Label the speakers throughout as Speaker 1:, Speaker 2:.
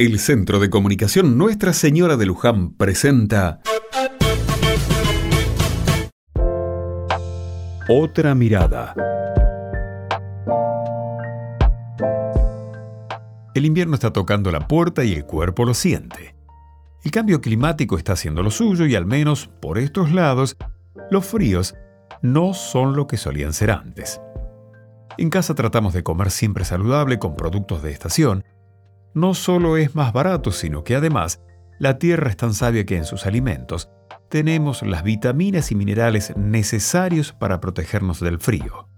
Speaker 1: El Centro de Comunicación Nuestra Señora de Luján presenta Otra mirada. El invierno está tocando la puerta y el cuerpo lo siente. El cambio climático está haciendo lo suyo y al menos por estos lados, los fríos no son lo que solían ser antes. En casa tratamos de comer siempre saludable con productos de estación, no solo es más barato, sino que además la tierra es tan sabia que en sus alimentos tenemos las vitaminas y minerales necesarios para protegernos del frío.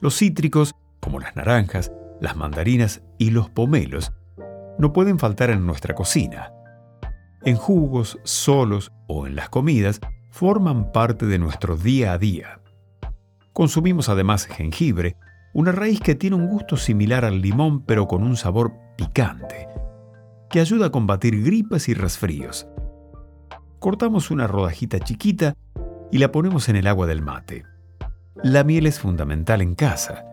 Speaker 1: Los cítricos, como las naranjas, las mandarinas y los pomelos, no pueden faltar en nuestra cocina. En jugos, solos o en las comidas, forman parte de nuestro día a día. Consumimos además jengibre, una raíz que tiene un gusto similar al limón pero con un sabor picante, que ayuda a combatir gripas y resfríos. Cortamos una rodajita chiquita y la ponemos en el agua del mate. La miel es fundamental en casa.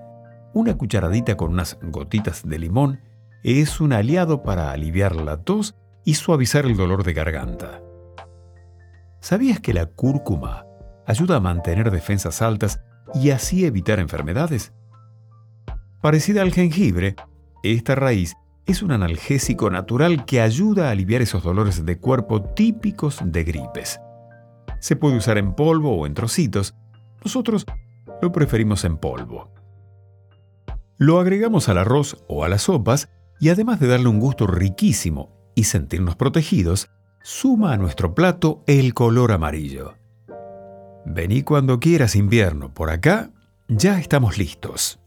Speaker 1: Una cucharadita con unas gotitas de limón es un aliado para aliviar la tos y suavizar el dolor de garganta. ¿Sabías que la cúrcuma ayuda a mantener defensas altas y así evitar enfermedades? Parecida al jengibre, esta raíz es un analgésico natural que ayuda a aliviar esos dolores de cuerpo típicos de gripes. Se puede usar en polvo o en trocitos. Nosotros lo preferimos en polvo. Lo agregamos al arroz o a las sopas y además de darle un gusto riquísimo y sentirnos protegidos, suma a nuestro plato el color amarillo. Vení cuando quieras invierno, por acá ya estamos listos.